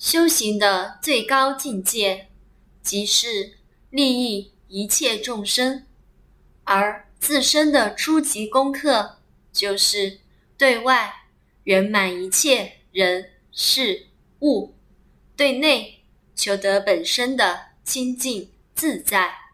修行的最高境界即是利益一切众生。而自身的初级功课就是对外圆满一切人事物对内求得本身的清净自在。